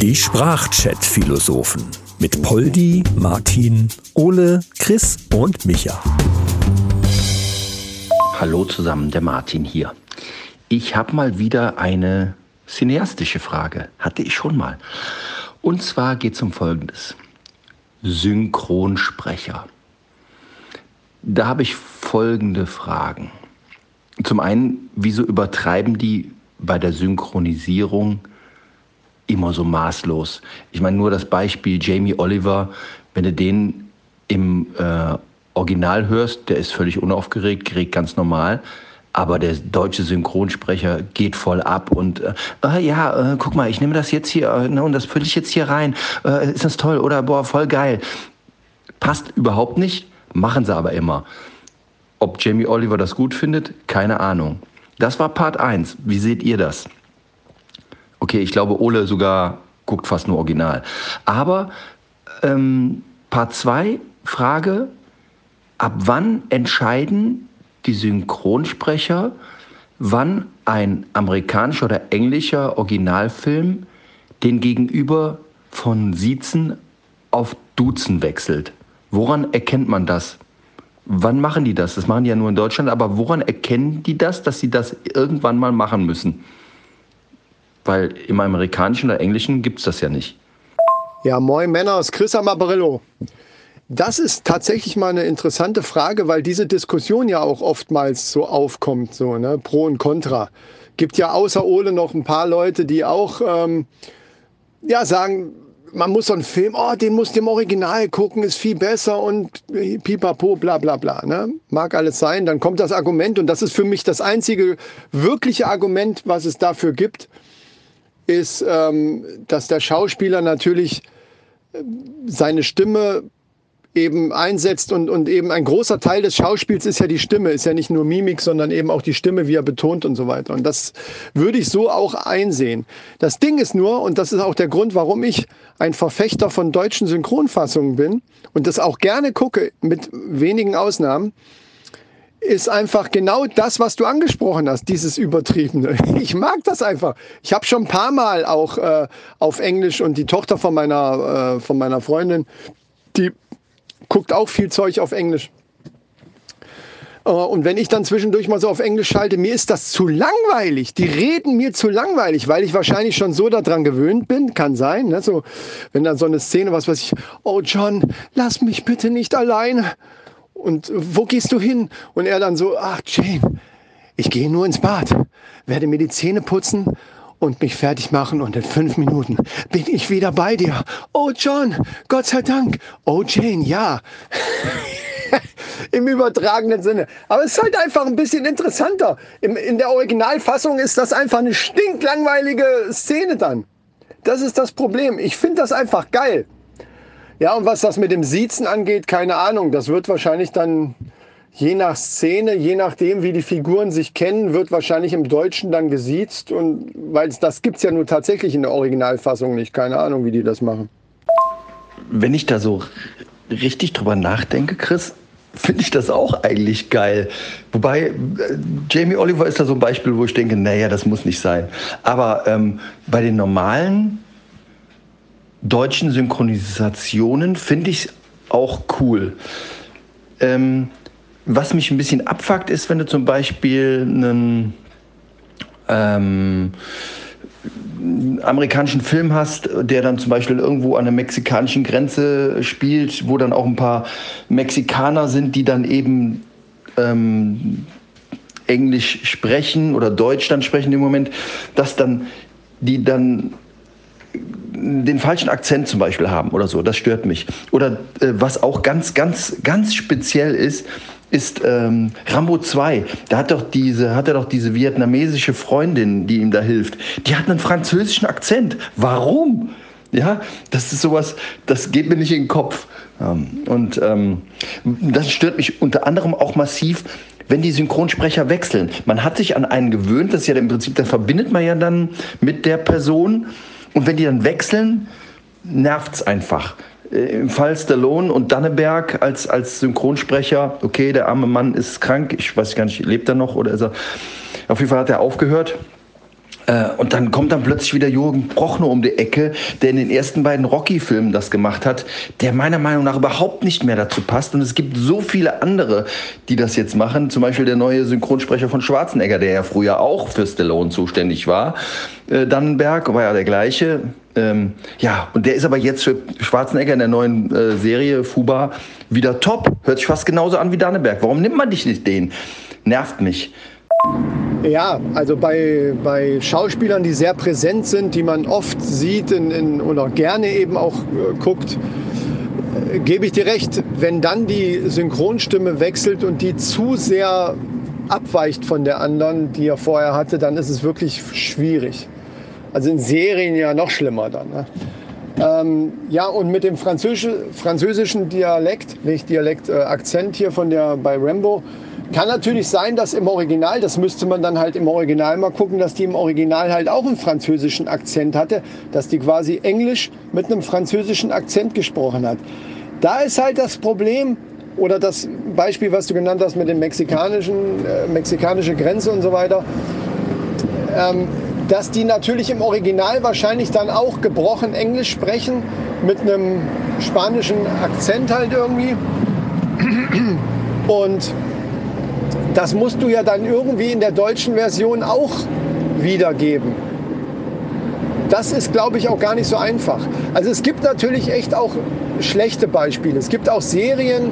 Die Sprachchat-Philosophen mit Poldi, Martin, Ole, Chris und Micha. Hallo zusammen, der Martin hier. Ich habe mal wieder eine cineastische Frage. Hatte ich schon mal. Und zwar geht es um Folgendes. Synchronsprecher. Da habe ich folgende Fragen. Zum einen, wieso übertreiben die bei der Synchronisierung immer so maßlos? Ich meine, nur das Beispiel Jamie Oliver, wenn du den im äh, Original hörst, der ist völlig unaufgeregt, geregt ganz normal. Aber der deutsche Synchronsprecher geht voll ab und äh, äh, ja, äh, guck mal, ich nehme das jetzt hier äh, ne, und das fülle ich jetzt hier rein. Äh, ist das toll oder boah, voll geil. Passt überhaupt nicht, machen sie aber immer. Ob Jamie Oliver das gut findet, keine Ahnung. Das war Part 1. Wie seht ihr das? Okay, ich glaube, Ole sogar guckt fast nur Original. Aber ähm, Part 2, Frage, ab wann entscheiden die Synchronsprecher, wann ein amerikanischer oder englischer Originalfilm den Gegenüber von Siezen auf Duzen wechselt. Woran erkennt man das? Wann machen die das? Das machen die ja nur in Deutschland, aber woran erkennen die das, dass sie das irgendwann mal machen müssen? Weil im amerikanischen oder englischen gibt es das ja nicht. Ja, moin Männer, es ist Chris Amarillo. Das ist tatsächlich mal eine interessante Frage, weil diese Diskussion ja auch oftmals so aufkommt, so ne? Pro und Contra. Gibt ja außer Ole noch ein paar Leute, die auch ähm, ja sagen, man muss so einen Film, oh, den muss dem Original gucken, ist viel besser und pipapo, bla bla bla. Ne? Mag alles sein. Dann kommt das Argument und das ist für mich das einzige wirkliche Argument, was es dafür gibt, ist, ähm, dass der Schauspieler natürlich äh, seine Stimme eben einsetzt und, und eben ein großer Teil des Schauspiels ist ja die Stimme, ist ja nicht nur Mimik, sondern eben auch die Stimme, wie er betont und so weiter. Und das würde ich so auch einsehen. Das Ding ist nur, und das ist auch der Grund, warum ich ein Verfechter von deutschen Synchronfassungen bin und das auch gerne gucke, mit wenigen Ausnahmen, ist einfach genau das, was du angesprochen hast, dieses Übertriebene. Ich mag das einfach. Ich habe schon ein paar Mal auch äh, auf Englisch und die Tochter von meiner, äh, von meiner Freundin, die guckt auch viel Zeug auf Englisch. Äh, und wenn ich dann zwischendurch mal so auf Englisch schalte, mir ist das zu langweilig. Die reden mir zu langweilig, weil ich wahrscheinlich schon so daran gewöhnt bin. Kann sein. Ne? So, wenn dann so eine Szene, was weiß ich, oh John, lass mich bitte nicht alleine. Und wo gehst du hin? Und er dann so, ach Jane, ich gehe nur ins Bad, werde mir die Zähne putzen und mich fertig machen und in fünf Minuten bin ich wieder bei dir. Oh John, Gott sei Dank. Oh Jane, ja. Im übertragenen Sinne. Aber es ist halt einfach ein bisschen interessanter. Im, in der Originalfassung ist das einfach eine stinklangweilige Szene dann. Das ist das Problem. Ich finde das einfach geil. Ja, und was das mit dem Siezen angeht, keine Ahnung. Das wird wahrscheinlich dann je nach Szene, je nachdem, wie die Figuren sich kennen, wird wahrscheinlich im Deutschen dann gesiezt. Und weil das gibt es ja nur tatsächlich in der Originalfassung nicht. Keine Ahnung, wie die das machen. Wenn ich da so richtig drüber nachdenke, Chris, finde ich das auch eigentlich geil. Wobei, äh, Jamie Oliver ist da so ein Beispiel, wo ich denke, naja, das muss nicht sein. Aber ähm, bei den normalen deutschen Synchronisationen finde ich es auch cool. Ähm, was mich ein bisschen abfuckt, ist, wenn du zum Beispiel einen ähm, amerikanischen Film hast, der dann zum Beispiel irgendwo an der mexikanischen Grenze spielt, wo dann auch ein paar Mexikaner sind, die dann eben ähm, Englisch sprechen oder Deutsch dann sprechen im Moment, dass dann die dann den falschen Akzent zum Beispiel haben oder so. Das stört mich. Oder äh, was auch ganz, ganz, ganz speziell ist, ist ähm, Rambo 2. Da hat doch diese, hat er doch diese vietnamesische Freundin, die ihm da hilft. Die hat einen französischen Akzent. Warum? Ja, das ist sowas, das geht mir nicht in den Kopf. Ähm, und ähm, das stört mich unter anderem auch massiv, wenn die Synchronsprecher wechseln. Man hat sich an einen gewöhnt, das ist ja im Prinzip, da verbindet man ja dann mit der Person. Und wenn die dann wechseln, nervt es einfach. Äh, im Fall Stallone und Danneberg als, als Synchronsprecher, okay, der arme Mann ist krank, ich weiß gar nicht, lebt er noch oder ist er, auf jeden Fall hat er aufgehört. Äh, und dann kommt dann plötzlich wieder Jürgen Prochnow um die Ecke, der in den ersten beiden Rocky-Filmen das gemacht hat, der meiner Meinung nach überhaupt nicht mehr dazu passt. Und es gibt so viele andere, die das jetzt machen. Zum Beispiel der neue Synchronsprecher von Schwarzenegger, der ja früher auch für Stallone zuständig war. Äh, Dannenberg war ja der gleiche. Ähm, ja, und der ist aber jetzt für Schwarzenegger in der neuen äh, Serie Fuba wieder top. Hört sich fast genauso an wie Dannenberg. Warum nimmt man dich nicht den? Nervt mich. Ja, also bei, bei Schauspielern, die sehr präsent sind, die man oft sieht in, in, oder gerne eben auch äh, guckt, äh, gebe ich dir recht, wenn dann die Synchronstimme wechselt und die zu sehr abweicht von der anderen, die er vorher hatte, dann ist es wirklich schwierig. Also in Serien ja noch schlimmer dann. Ne? Ähm, ja, und mit dem Französisch, französischen Dialekt, nicht Dialekt, äh, Akzent hier von der bei Rambo, kann natürlich sein, dass im Original, das müsste man dann halt im Original mal gucken, dass die im Original halt auch einen französischen Akzent hatte, dass die quasi Englisch mit einem französischen Akzent gesprochen hat. Da ist halt das Problem, oder das Beispiel, was du genannt hast mit dem mexikanischen, äh, mexikanische Grenze und so weiter, ähm, dass die natürlich im Original wahrscheinlich dann auch gebrochen Englisch sprechen, mit einem spanischen Akzent halt irgendwie. Und das musst du ja dann irgendwie in der deutschen Version auch wiedergeben. Das ist, glaube ich, auch gar nicht so einfach. Also es gibt natürlich echt auch schlechte Beispiele. Es gibt auch Serien,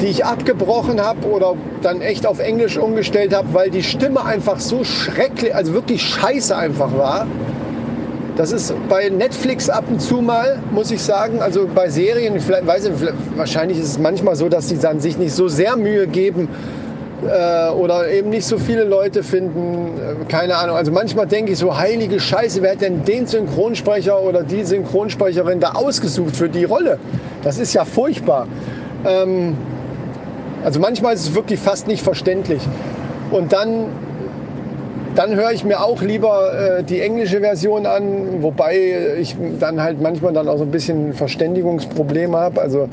die ich abgebrochen habe oder dann echt auf Englisch umgestellt habe, weil die Stimme einfach so schrecklich, also wirklich scheiße einfach war. Das ist bei Netflix ab und zu mal, muss ich sagen. Also bei Serien, vielleicht, weiß ich, wahrscheinlich ist es manchmal so, dass sie dann sich nicht so sehr Mühe geben, äh, oder eben nicht so viele Leute finden, äh, keine Ahnung. Also manchmal denke ich so, heilige Scheiße, wer hat denn den Synchronsprecher oder die Synchronsprecherin da ausgesucht für die Rolle? Das ist ja furchtbar. Ähm, also manchmal ist es wirklich fast nicht verständlich. Und dann, dann höre ich mir auch lieber äh, die englische Version an, wobei ich dann halt manchmal dann auch so ein bisschen Verständigungsprobleme habe. Also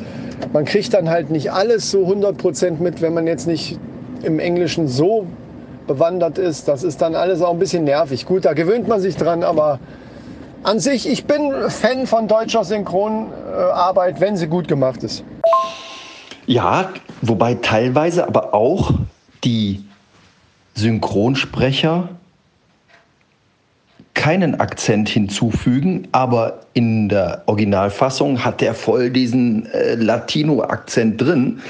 man kriegt dann halt nicht alles so 100% mit, wenn man jetzt nicht im Englischen so bewandert ist, das ist dann alles auch ein bisschen nervig. Gut, da gewöhnt man sich dran, aber an sich, ich bin Fan von deutscher Synchronarbeit, wenn sie gut gemacht ist. Ja, wobei teilweise aber auch die Synchronsprecher keinen Akzent hinzufügen, aber in der Originalfassung hat er voll diesen äh, Latino-Akzent drin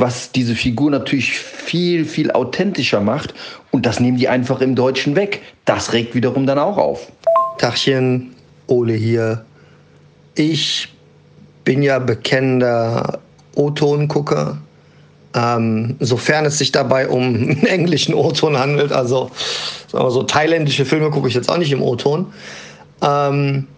was diese Figur natürlich viel, viel authentischer macht. Und das nehmen die einfach im Deutschen weg. Das regt wiederum dann auch auf. Tachchen, Ole hier. Ich bin ja bekennender O-Ton-Gucker. Ähm, sofern es sich dabei um einen englischen O-Ton handelt, also sagen wir so thailändische Filme gucke ich jetzt auch nicht im O-Ton. Ähm,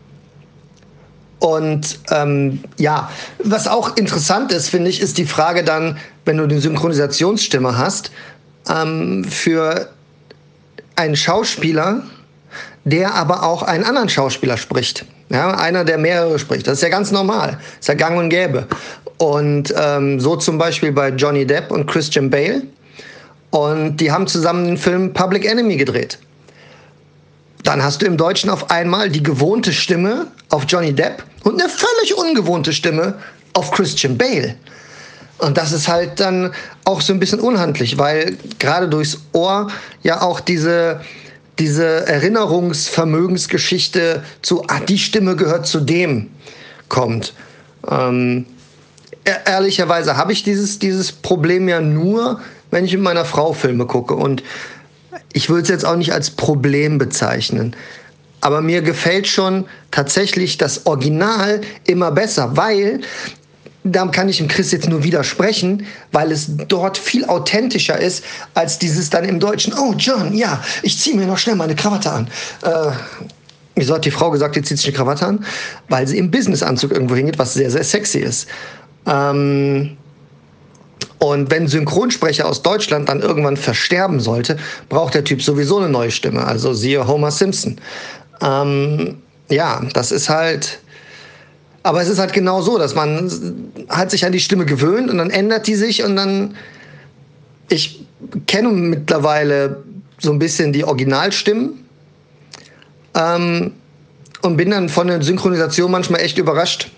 und ähm, ja, was auch interessant ist, finde ich, ist die Frage dann, wenn du eine Synchronisationsstimme hast, ähm, für einen Schauspieler, der aber auch einen anderen Schauspieler spricht. Ja, einer, der mehrere spricht. Das ist ja ganz normal. Das ist ja gang und gäbe. Und ähm, so zum Beispiel bei Johnny Depp und Christian Bale. Und die haben zusammen den Film Public Enemy gedreht. Dann hast du im Deutschen auf einmal die gewohnte Stimme auf Johnny Depp und eine völlig ungewohnte Stimme auf Christian Bale. Und das ist halt dann auch so ein bisschen unhandlich, weil gerade durchs Ohr ja auch diese, diese Erinnerungsvermögensgeschichte zu, ah, die Stimme gehört zu dem kommt. Ähm, ehrlicherweise habe ich dieses, dieses Problem ja nur, wenn ich mit meiner Frau Filme gucke. Und ich würde es jetzt auch nicht als Problem bezeichnen. Aber mir gefällt schon tatsächlich das Original immer besser, weil da kann ich dem Chris jetzt nur widersprechen, weil es dort viel authentischer ist als dieses dann im Deutschen. Oh, John, ja, ich ziehe mir noch schnell meine Krawatte an. Äh, wieso hat die Frau gesagt, die zieht sich eine Krawatte an? Weil sie im Businessanzug irgendwo hingeht, was sehr, sehr sexy ist. Ähm, und wenn Synchronsprecher aus Deutschland dann irgendwann versterben sollte, braucht der Typ sowieso eine neue Stimme. Also siehe Homer Simpson. Ähm, ja, das ist halt. Aber es ist halt genau so, dass man hat sich an die Stimme gewöhnt und dann ändert die sich und dann. Ich kenne mittlerweile so ein bisschen die Originalstimmen Ähm, und bin dann von der Synchronisation manchmal echt überrascht.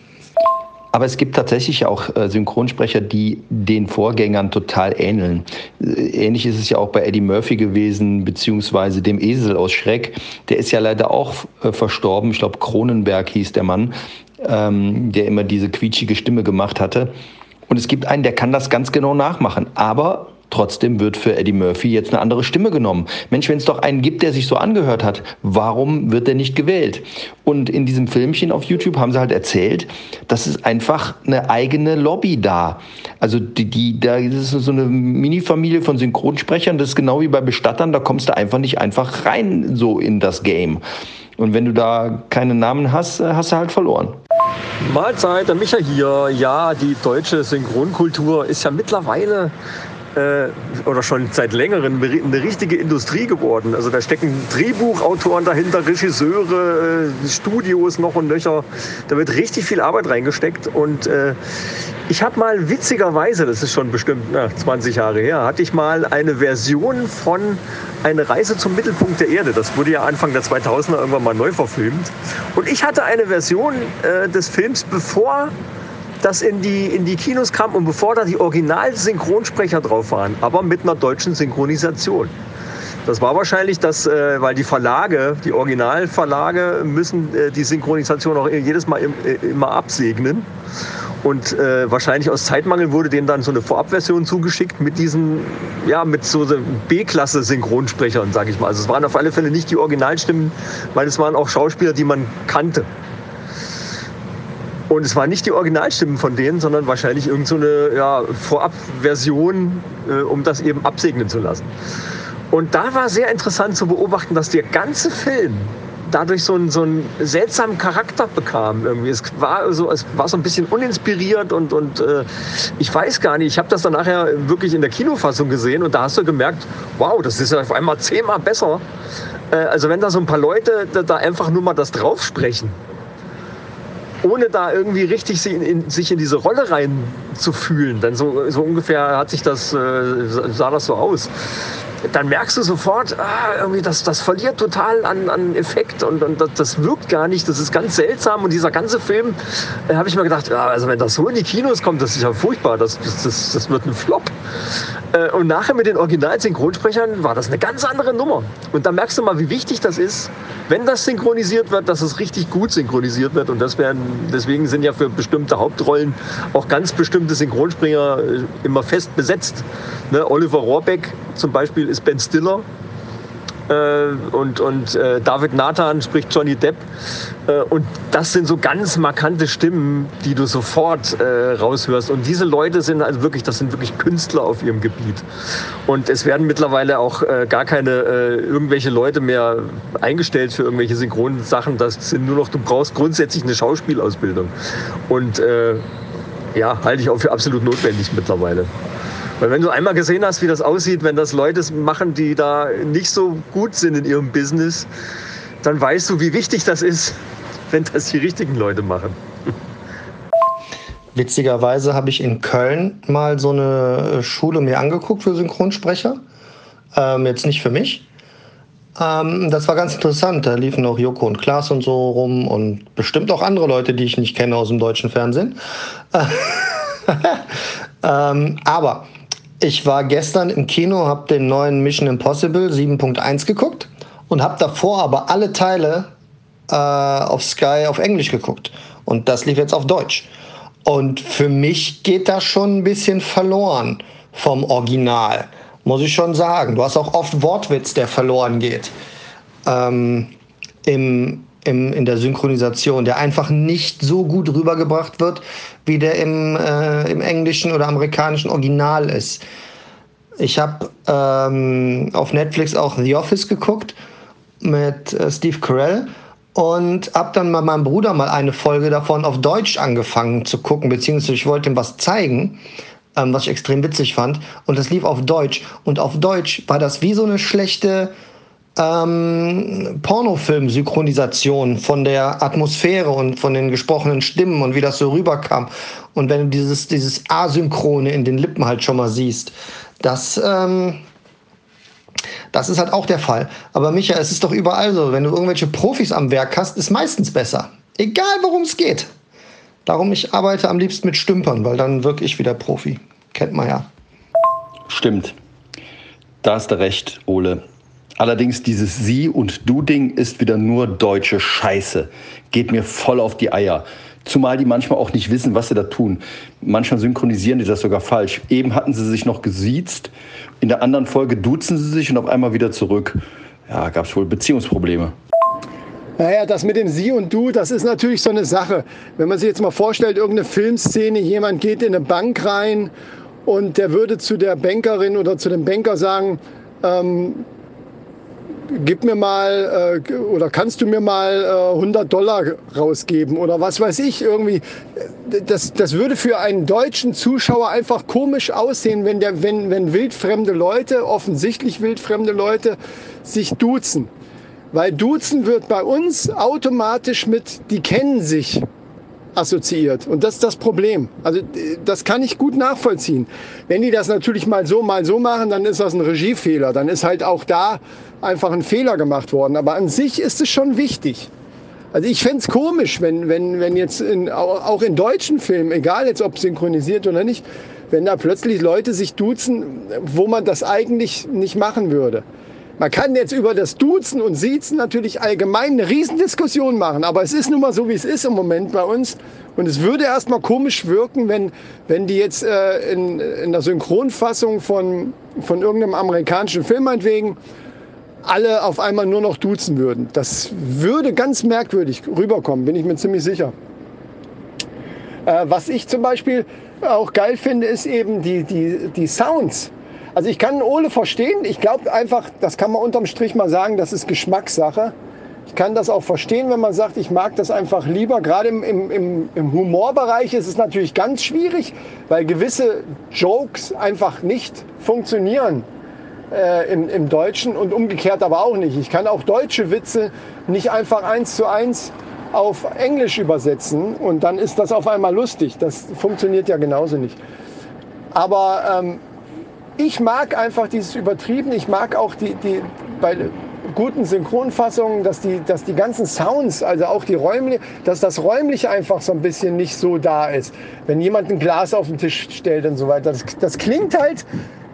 Aber es gibt tatsächlich auch äh, Synchronsprecher, die den Vorgängern total ähneln. Äh, ähnlich ist es ja auch bei Eddie Murphy gewesen, beziehungsweise dem Esel aus Schreck. Der ist ja leider auch äh, verstorben. Ich glaube, Kronenberg hieß der Mann, ähm, der immer diese quietschige Stimme gemacht hatte. Und es gibt einen, der kann das ganz genau nachmachen. Aber Trotzdem wird für Eddie Murphy jetzt eine andere Stimme genommen. Mensch, wenn es doch einen gibt, der sich so angehört hat, warum wird er nicht gewählt? Und in diesem Filmchen auf YouTube haben sie halt erzählt, dass es einfach eine eigene Lobby da. Also die, die, da ist so eine Mini-Familie von Synchronsprechern, das ist genau wie bei Bestattern, da kommst du einfach nicht einfach rein so in das Game. Und wenn du da keinen Namen hast, hast du halt verloren. Mahlzeit, der Micha hier. Ja, die deutsche Synchronkultur ist ja mittlerweile oder schon seit längerem eine richtige Industrie geworden. Also da stecken Drehbuchautoren dahinter, Regisseure, äh, Studios noch und nöcher. Da wird richtig viel Arbeit reingesteckt und äh, ich habe mal witzigerweise, das ist schon bestimmt na, 20 Jahre her, hatte ich mal eine Version von Eine Reise zum Mittelpunkt der Erde. Das wurde ja Anfang der 2000er irgendwann mal neu verfilmt. Und ich hatte eine Version äh, des Films, bevor das in die, in die Kinos kam und bevor da die Original-Synchronsprecher drauf waren, aber mit einer deutschen Synchronisation. Das war wahrscheinlich das, äh, weil die Verlage, die Originalverlage müssen äh, die Synchronisation auch jedes Mal im, äh, immer absegnen. Und äh, wahrscheinlich aus Zeitmangel wurde denen dann so eine Vorabversion zugeschickt mit diesen, ja, mit so B-Klasse-Synchronsprechern, sage ich mal. Also es waren auf alle Fälle nicht die Originalstimmen, weil es waren auch Schauspieler, die man kannte. Und es waren nicht die Originalstimmen von denen, sondern wahrscheinlich irgendeine so ja, Vorabversion, äh, um das eben absegnen zu lassen. Und da war sehr interessant zu beobachten, dass der ganze Film dadurch so einen, so einen seltsamen Charakter bekam. Irgendwie. Es, war so, es war so ein bisschen uninspiriert und, und äh, ich weiß gar nicht, ich habe das dann nachher wirklich in der Kinofassung gesehen und da hast du gemerkt, wow, das ist ja auf einmal zehnmal besser. Äh, also wenn da so ein paar Leute da, einfach nur mal das draufsprechen ohne da irgendwie richtig sich in, sich in diese Rolle reinzufühlen. Dann so, so ungefähr hat sich das, äh, sah das so aus dann merkst du sofort, ah, irgendwie das, das verliert total an, an Effekt und, und das, das wirkt gar nicht. Das ist ganz seltsam. Und dieser ganze Film, äh, habe ich mir gedacht, ja, also wenn das so in die Kinos kommt, das ist ja furchtbar. Das, das, das wird ein Flop. Äh, und nachher mit den Original-Synchronsprechern war das eine ganz andere Nummer. Und da merkst du mal, wie wichtig das ist, wenn das synchronisiert wird, dass es richtig gut synchronisiert wird. Und das werden, deswegen sind ja für bestimmte Hauptrollen auch ganz bestimmte Synchronsprecher äh, immer fest besetzt. Ne? Oliver Rohrbeck zum Beispiel ist Ben Stiller. Äh, und und äh, David Nathan spricht Johnny Depp. Äh, und das sind so ganz markante Stimmen, die du sofort äh, raushörst. Und diese Leute sind also wirklich, das sind wirklich Künstler auf ihrem Gebiet. Und es werden mittlerweile auch äh, gar keine äh, irgendwelche Leute mehr eingestellt für irgendwelche synchronen Sachen. Das sind nur noch, du brauchst grundsätzlich eine Schauspielausbildung. Und ja, halte ich auch für absolut notwendig mittlerweile. Weil wenn du einmal gesehen hast, wie das aussieht, wenn das Leute machen, die da nicht so gut sind in ihrem Business, dann weißt du, wie wichtig das ist, wenn das die richtigen Leute machen. Witzigerweise habe ich in Köln mal so eine Schule mir angeguckt für Synchronsprecher. Ähm, jetzt nicht für mich. Ähm, das war ganz interessant. Da liefen auch Joko und Klaas und so rum und bestimmt auch andere Leute, die ich nicht kenne aus dem deutschen Fernsehen. ähm, aber ich war gestern im Kino, habe den neuen Mission Impossible 7.1 geguckt und habe davor aber alle Teile äh, auf Sky auf Englisch geguckt. Und das lief jetzt auf Deutsch. Und für mich geht das schon ein bisschen verloren vom Original, muss ich schon sagen. Du hast auch oft Wortwitz, der verloren geht ähm, im, im, in der Synchronisation, der einfach nicht so gut rübergebracht wird, wie der im, äh, im englischen oder amerikanischen Original ist. Ich habe ähm, auf Netflix auch The Office geguckt mit äh, Steve Carell und habe dann mal meinem Bruder mal eine Folge davon auf Deutsch angefangen zu gucken, beziehungsweise ich wollte ihm was zeigen, ähm, was ich extrem witzig fand. Und das lief auf Deutsch. Und auf Deutsch war das wie so eine schlechte ähm, Pornofilm-Synchronisation von der Atmosphäre und von den gesprochenen Stimmen und wie das so rüberkam. Und wenn du dieses, dieses Asynchrone in den Lippen halt schon mal siehst, das, ähm, Das ist halt auch der Fall. Aber Micha, es ist doch überall so. Wenn du irgendwelche Profis am Werk hast, ist meistens besser. Egal worum es geht. Darum, ich arbeite am liebsten mit Stümpern, weil dann wirke ich wieder Profi. Kennt man ja. Stimmt. Da hast du recht, Ole. Allerdings dieses Sie- und Du-Ding ist wieder nur deutsche Scheiße. Geht mir voll auf die Eier. Zumal die manchmal auch nicht wissen, was sie da tun. Manchmal synchronisieren die das sogar falsch. Eben hatten sie sich noch gesiezt, in der anderen Folge duzen sie sich und auf einmal wieder zurück. Ja, gab es wohl Beziehungsprobleme. Naja, das mit dem Sie und Du, das ist natürlich so eine Sache. Wenn man sich jetzt mal vorstellt, irgendeine Filmszene, jemand geht in eine Bank rein und der würde zu der Bankerin oder zu dem Banker sagen, ähm, gib mir mal äh, oder kannst du mir mal äh, 100 Dollar rausgeben oder was weiß ich irgendwie. Das, das würde für einen deutschen Zuschauer einfach komisch aussehen, wenn, der, wenn, wenn wildfremde Leute, offensichtlich wildfremde Leute, sich duzen. Weil duzen wird bei uns automatisch mit, die kennen sich assoziiert. Und das ist das Problem. Also das kann ich gut nachvollziehen. Wenn die das natürlich mal so, mal so machen, dann ist das ein Regiefehler. Dann ist halt auch da einfach ein Fehler gemacht worden. Aber an sich ist es schon wichtig. Also ich fände es komisch, wenn, wenn, wenn jetzt in, auch in deutschen Filmen, egal jetzt ob synchronisiert oder nicht, wenn da plötzlich Leute sich duzen, wo man das eigentlich nicht machen würde. Man kann jetzt über das Duzen und Siezen natürlich allgemein eine Riesendiskussion machen, aber es ist nun mal so, wie es ist im Moment bei uns. Und es würde erstmal komisch wirken, wenn, wenn die jetzt äh, in, in der Synchronfassung von, von irgendeinem amerikanischen Film meinetwegen alle auf einmal nur noch duzen würden. Das würde ganz merkwürdig rüberkommen, bin ich mir ziemlich sicher. Äh, was ich zum Beispiel auch geil finde, ist eben die, die, die Sounds. Also ich kann Ole verstehen. Ich glaube einfach, das kann man unterm Strich mal sagen, das ist Geschmackssache. Ich kann das auch verstehen, wenn man sagt, ich mag das einfach lieber. Gerade im, im, im Humorbereich ist es natürlich ganz schwierig, weil gewisse Jokes einfach nicht funktionieren äh, im, im Deutschen und umgekehrt aber auch nicht. Ich kann auch deutsche Witze nicht einfach eins zu eins auf Englisch übersetzen und dann ist das auf einmal lustig. Das funktioniert ja genauso nicht. Aber ähm, ich mag einfach dieses Übertrieben. Ich mag auch die, die bei guten Synchronfassungen, dass die, dass die ganzen Sounds, also auch die räumliche, dass das räumliche einfach so ein bisschen nicht so da ist. Wenn jemand ein Glas auf den Tisch stellt und so weiter. Das, das klingt halt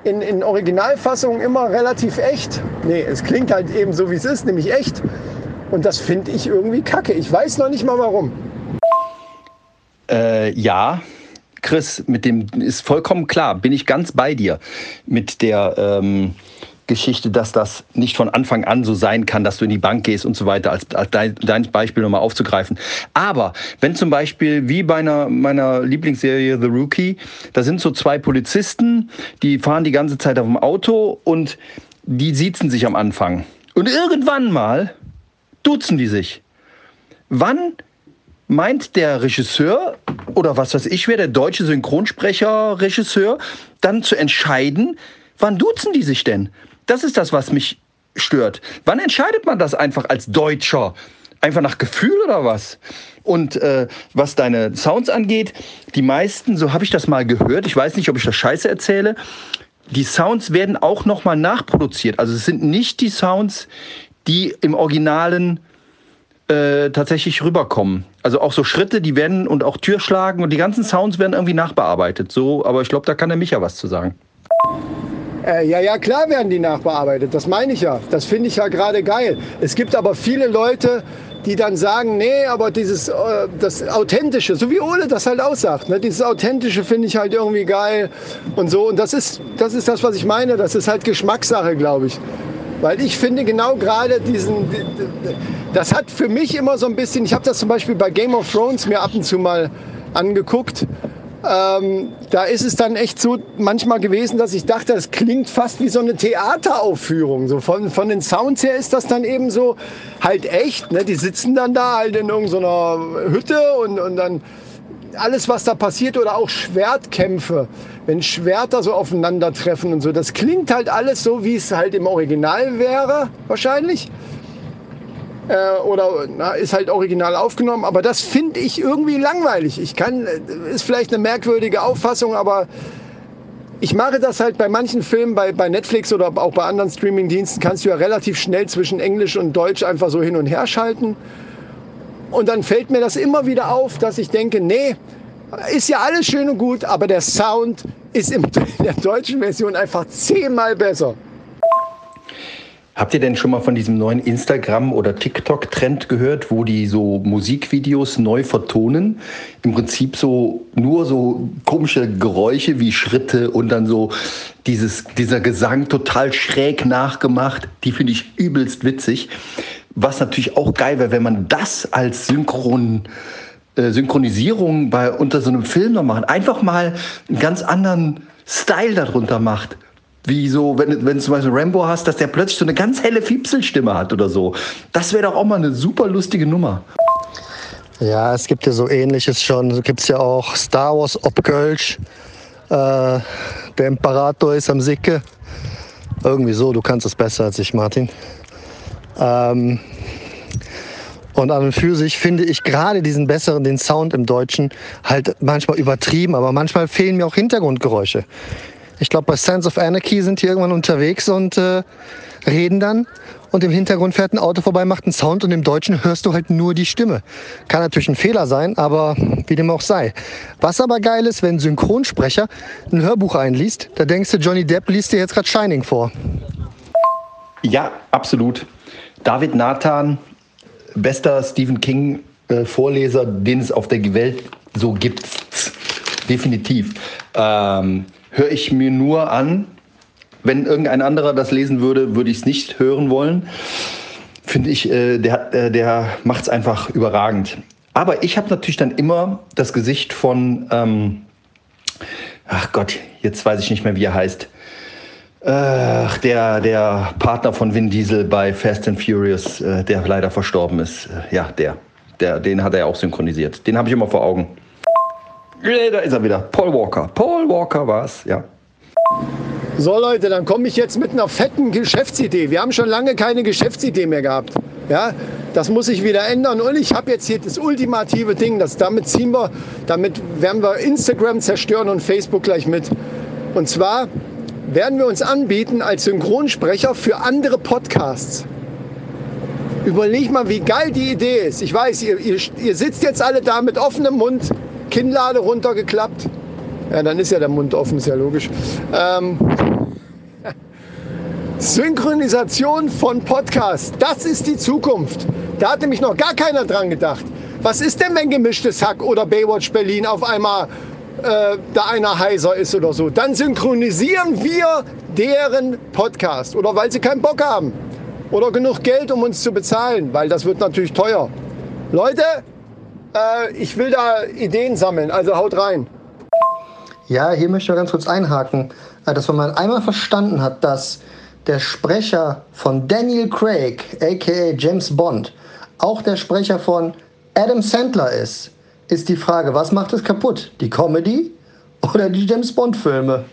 in, in Originalfassungen immer relativ echt. Nee, es klingt halt eben so, wie es ist, nämlich echt. Und das finde ich irgendwie kacke. Ich weiß noch nicht mal warum. Äh, ja, Chris, mit dem ist vollkommen klar, bin ich ganz bei dir mit der ähm, Geschichte, dass das nicht von Anfang an so sein kann, dass du in die Bank gehst und so weiter, als, als dein, dein Beispiel nochmal aufzugreifen. Aber wenn zum Beispiel, wie bei einer, meiner Lieblingsserie The Rookie, da sind so zwei Polizisten, die fahren die ganze Zeit auf dem Auto und die siezen sich am Anfang. Und irgendwann mal duzen die sich. Wann meint der Regisseur oder was weiß ich wer, der deutsche Synchronsprecher, Regisseur, dann zu entscheiden, wann duzen die sich denn? Das ist das, was mich stört. Wann entscheidet man das einfach als Deutscher? Einfach nach Gefühl oder was? Und äh, was deine Sounds angeht, die meisten, so habe ich das mal gehört, ich weiß nicht, ob ich das scheiße erzähle, die Sounds werden auch nochmal nachproduziert. Also es sind nicht die Sounds, die im Originalen äh, tatsächlich rüberkommen. Also auch so Schritte, die werden und auch Türschlagen und die ganzen Sounds werden irgendwie nachbearbeitet. So, aber ich glaube, da kann der Micha was zu sagen. Äh, ja, ja, klar werden die nachbearbeitet. Das meine ich ja. Das finde ich ja gerade geil. Es gibt aber viele Leute, die dann sagen, nee, aber dieses äh, das Authentische, so wie Ole das halt aussagt, ne? dieses Authentische finde ich halt irgendwie geil und so. Und das ist, das ist das, was ich meine. Das ist halt Geschmackssache, glaube ich. Weil ich finde genau gerade diesen, das hat für mich immer so ein bisschen, ich habe das zum Beispiel bei Game of Thrones mir ab und zu mal angeguckt. Ähm, da ist es dann echt so manchmal gewesen, dass ich dachte, das klingt fast wie so eine Theateraufführung. So von, von den Sounds her ist das dann eben so halt echt. Ne? Die sitzen dann da halt in irgendeiner Hütte und, und dann alles, was da passiert oder auch Schwertkämpfe, wenn Schwerter so aufeinandertreffen und so, das klingt halt alles so, wie es halt im Original wäre, wahrscheinlich. Äh, oder na, ist halt original aufgenommen, aber das finde ich irgendwie langweilig. Ich kann, ist vielleicht eine merkwürdige Auffassung, aber ich mache das halt bei manchen Filmen, bei, bei Netflix oder auch bei anderen Streamingdiensten, kannst du ja relativ schnell zwischen Englisch und Deutsch einfach so hin und her schalten. Und dann fällt mir das immer wieder auf, dass ich denke, nee, ist ja alles schön und gut, aber der Sound ist in der deutschen Version einfach zehnmal besser. Habt ihr denn schon mal von diesem neuen Instagram- oder TikTok-Trend gehört, wo die so Musikvideos neu vertonen? Im Prinzip so nur so komische Geräusche wie Schritte und dann so dieses, dieser Gesang total schräg nachgemacht. Die finde ich übelst witzig. Was natürlich auch geil wäre, wenn man das als Synchron Synchronisierung bei unter so einem Film noch machen. Einfach mal einen ganz anderen Style darunter macht. Wie so, wenn, wenn du zum Beispiel Rambo hast, dass der plötzlich so eine ganz helle Fiepselstimme hat oder so. Das wäre doch auch mal eine super lustige Nummer. Ja, es gibt ja so ähnliches schon. So gibt es ja auch Star Wars Obkölsch. Äh, der Imperator ist am Sicke. Irgendwie so, du kannst es besser als ich, Martin. Ähm, und an und für sich finde ich gerade diesen besseren, den Sound im Deutschen, halt manchmal übertrieben, aber manchmal fehlen mir auch Hintergrundgeräusche. Ich glaube, bei Sense of Anarchy sind die irgendwann unterwegs und äh, reden dann. Und im Hintergrund fährt ein Auto vorbei, macht einen Sound und im Deutschen hörst du halt nur die Stimme. Kann natürlich ein Fehler sein, aber wie dem auch sei. Was aber geil ist, wenn ein Synchronsprecher ein Hörbuch einliest, da denkst du, Johnny Depp liest dir jetzt gerade Shining vor. Ja, absolut. David Nathan bester Stephen King äh, Vorleser, den es auf der Welt so gibt. Definitiv. Ähm, Höre ich mir nur an. Wenn irgendein anderer das lesen würde, würde ich es nicht hören wollen. Finde ich, äh, der, äh, der macht es einfach überragend. Aber ich habe natürlich dann immer das Gesicht von, ähm, ach Gott, jetzt weiß ich nicht mehr, wie er heißt. Ach, der, der Partner von Vin Diesel bei Fast and Furious, äh, der leider verstorben ist. Äh, ja, der. der. Den hat er auch synchronisiert. Den habe ich immer vor Augen. Da ist er wieder. Paul Walker. Paul Walker war es, ja. So Leute, dann komme ich jetzt mit einer fetten Geschäftsidee. Wir haben schon lange keine Geschäftsidee mehr gehabt. Ja, das muss sich wieder ändern. Und ich habe jetzt hier das ultimative Ding. Das, damit ziehen wir, damit werden wir Instagram zerstören und Facebook gleich mit. Und zwar werden wir uns anbieten als Synchronsprecher für andere Podcasts. Überleg mal, wie geil die Idee ist. Ich weiß, ihr, ihr, ihr sitzt jetzt alle da mit offenem Mund, Kinnlade runtergeklappt. Ja, dann ist ja der Mund offen, ist ja logisch. Ähm, Synchronisation von Podcasts, das ist die Zukunft. Da hat nämlich noch gar keiner dran gedacht. Was ist denn, wenn gemischtes Hack oder Baywatch Berlin auf einmal äh, da einer heiser ist oder so, dann synchronisieren wir deren Podcast. Oder weil sie keinen Bock haben. Oder genug Geld, um uns zu bezahlen, weil das wird natürlich teuer. Leute, äh, ich will da Ideen sammeln, also haut rein. Ja, hier möchte ich ganz kurz einhaken, äh, dass wenn man einmal verstanden hat, dass der Sprecher von Daniel Craig, aka James Bond, auch der Sprecher von Adam Sandler ist, ist die Frage, was macht es kaputt? Die Comedy oder die James Bond-Filme?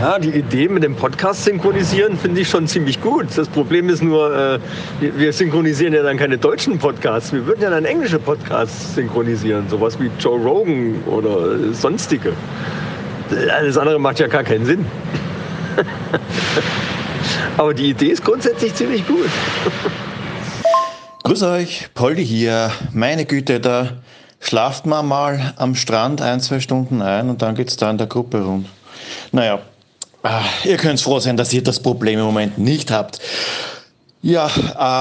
Ja, die Idee mit dem Podcast synchronisieren finde ich schon ziemlich gut. Das Problem ist nur, äh, wir synchronisieren ja dann keine deutschen Podcasts. Wir würden ja dann englische Podcasts synchronisieren, sowas wie Joe Rogan oder sonstige. Alles andere macht ja gar keinen Sinn. Aber die Idee ist grundsätzlich ziemlich gut. Grüß euch, Poldi hier. Meine Güte, da schlaft man mal am Strand ein, zwei Stunden ein und dann geht es da in der Gruppe rund. Naja, ah, ihr könnt froh sein, dass ihr das Problem im Moment nicht habt. Ja,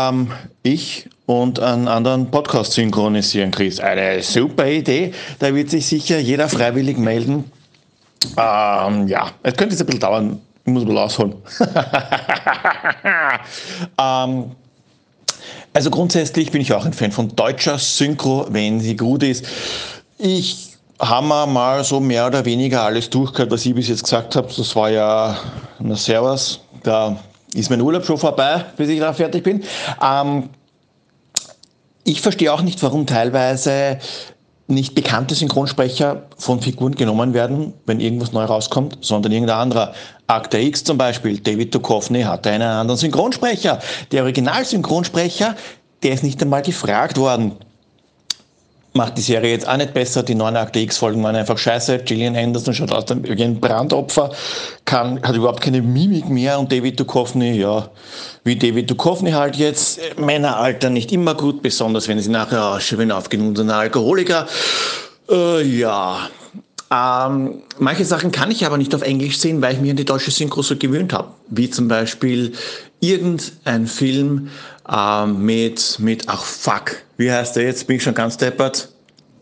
ähm, ich und einen anderen Podcast synchronisieren, Chris. Eine super Idee. Da wird sich sicher jeder freiwillig melden. Ähm, ja, es könnte jetzt ein bisschen dauern. Ich muss mal ausholen. ähm, also grundsätzlich bin ich auch ein Fan von deutscher Synchro, wenn sie gut ist. Ich habe mal so mehr oder weniger alles durchgehört, was ich bis jetzt gesagt habe. Das war ja, na Servus, da ist mein Urlaub schon vorbei, bis ich da fertig bin. Ähm, ich verstehe auch nicht, warum teilweise nicht bekannte Synchronsprecher von Figuren genommen werden, wenn irgendwas neu rauskommt, sondern irgendein anderer. Akte X zum Beispiel, David Duchovny hatte einen anderen Synchronsprecher. Der Originalsynchronsprecher, der ist nicht einmal gefragt worden. Macht die Serie jetzt auch nicht besser. Die neuen Akte X-Folgen waren einfach scheiße. Gillian Anderson schaut aus wie ein Brandopfer, kann, hat überhaupt keine Mimik mehr und David Duchovny, ja, wie David Duchovny halt jetzt. Männeralter nicht immer gut, besonders wenn sie nachher ausschauen aufgehen, ein Alkoholiker. Äh, ja, ähm, manche Sachen kann ich aber nicht auf Englisch sehen, weil ich mich an die deutsche Synchro so gewöhnt habe. Wie zum Beispiel irgendein Film ähm, mit, mit, ach fuck, wie heißt der jetzt? Bin ich schon ganz deppert?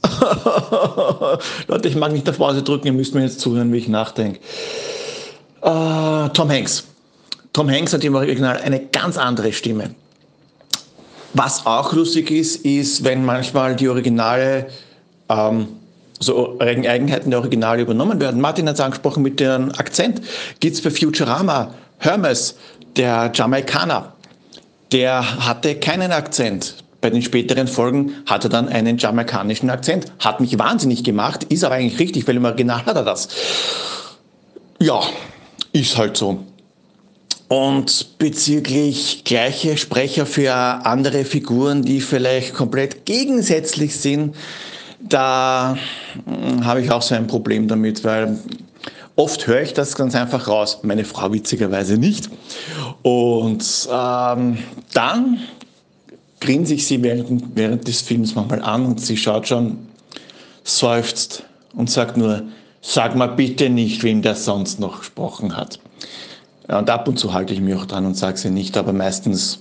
Leute, ich mag nicht auf Pause drücken, ihr müsst mir jetzt zuhören, wie ich nachdenke. Äh, Tom Hanks. Tom Hanks hat im Original eine ganz andere Stimme. Was auch lustig ist, ist, wenn manchmal die Originale ähm, so Eigenheiten der Originale übernommen werden. Martin hat es angesprochen mit dem Akzent. Gibt es bei Futurama Hermes, der Jamaikaner, der hatte keinen Akzent. Bei den späteren Folgen hat er dann einen jamaikanischen Akzent. Hat mich wahnsinnig gemacht, ist aber eigentlich richtig, weil im Original hat er das. Ja, ist halt so. Und bezüglich gleiche Sprecher für andere Figuren, die vielleicht komplett gegensätzlich sind, da hm, habe ich auch so ein Problem damit, weil oft höre ich das ganz einfach raus, meine Frau witzigerweise nicht. Und ähm, dann grinse ich sie während, während des Films manchmal an und sie schaut schon, seufzt und sagt nur, sag mal bitte nicht, wem der sonst noch gesprochen hat. Und ab und zu halte ich mich auch dran und sage sie nicht, aber meistens,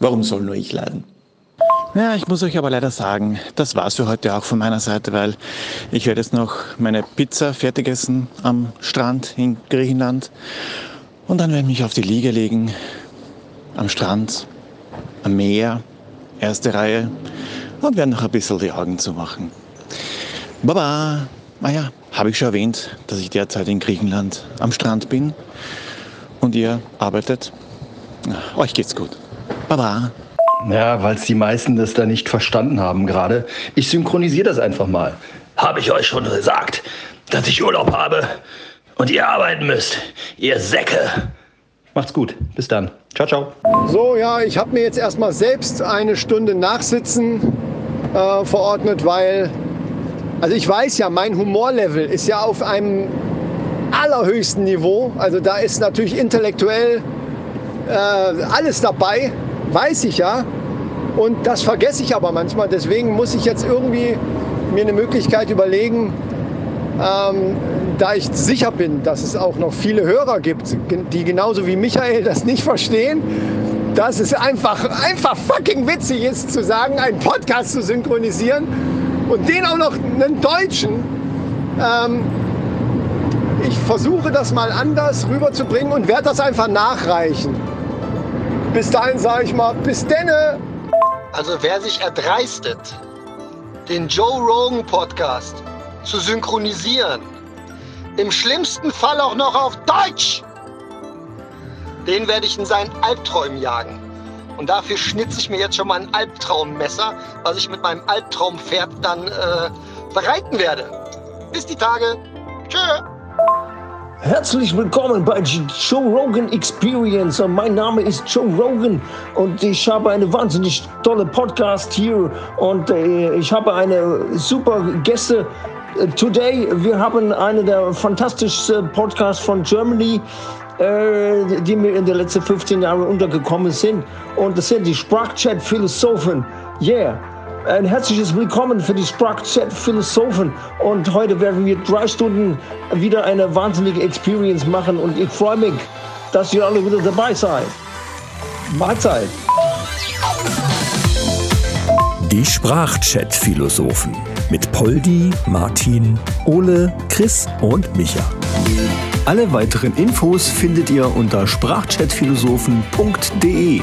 warum soll nur ich leiden? Ja, ich muss euch aber leider sagen, das war's für heute auch von meiner Seite, weil ich werde jetzt noch meine Pizza fertig essen am Strand in Griechenland und dann werde ich mich auf die Liege legen, am Strand, am Meer, erste Reihe und werde noch ein bisschen die Augen zumachen. Baba! Ah habe ich schon erwähnt, dass ich derzeit in Griechenland am Strand bin und ihr arbeitet. Euch geht's gut. Baba! Ja, weil es die meisten das da nicht verstanden haben gerade. Ich synchronisiere das einfach mal. Habe ich euch schon gesagt, dass ich Urlaub habe und ihr arbeiten müsst, ihr Säcke. Macht's gut. Bis dann. Ciao, ciao. So, ja, ich habe mir jetzt erstmal selbst eine Stunde Nachsitzen äh, verordnet, weil, also ich weiß ja, mein Humorlevel ist ja auf einem allerhöchsten Niveau. Also da ist natürlich intellektuell äh, alles dabei weiß ich ja. Und das vergesse ich aber manchmal. Deswegen muss ich jetzt irgendwie mir eine Möglichkeit überlegen, ähm, da ich sicher bin, dass es auch noch viele Hörer gibt, die genauso wie Michael das nicht verstehen, dass es einfach, einfach fucking witzig ist, zu sagen, einen Podcast zu synchronisieren und den auch noch einen Deutschen. Ähm, ich versuche das mal anders rüberzubringen und werde das einfach nachreichen. Bis dahin sage ich mal, bis denne. Also wer sich erdreistet, den Joe Rogan Podcast zu synchronisieren, im schlimmsten Fall auch noch auf Deutsch, den werde ich in seinen Albträumen jagen. Und dafür schnitze ich mir jetzt schon mal ein Albtraummesser, was ich mit meinem Albtraumpferd dann äh, bereiten werde. Bis die Tage. Tschö. Herzlich willkommen bei Joe Rogan Experience. Mein Name ist Joe Rogan und ich habe eine wahnsinnig tolle Podcast hier und äh, ich habe eine super Gäste. Äh, today wir haben einen der fantastischsten Podcasts von Germany, äh, die mir in den letzten 15 Jahren untergekommen sind und das sind die Sprachchat-Philosophen. Yeah. Ein herzliches Willkommen für die Sprachchat Philosophen. Und heute werden wir drei Stunden wieder eine wahnsinnige Experience machen. Und ich freue mich, dass ihr alle wieder dabei seid. Mahlzeit. Die Sprachchat Philosophen mit Poldi, Martin, Ole, Chris und Micha. Alle weiteren Infos findet ihr unter sprachchatphilosophen.de.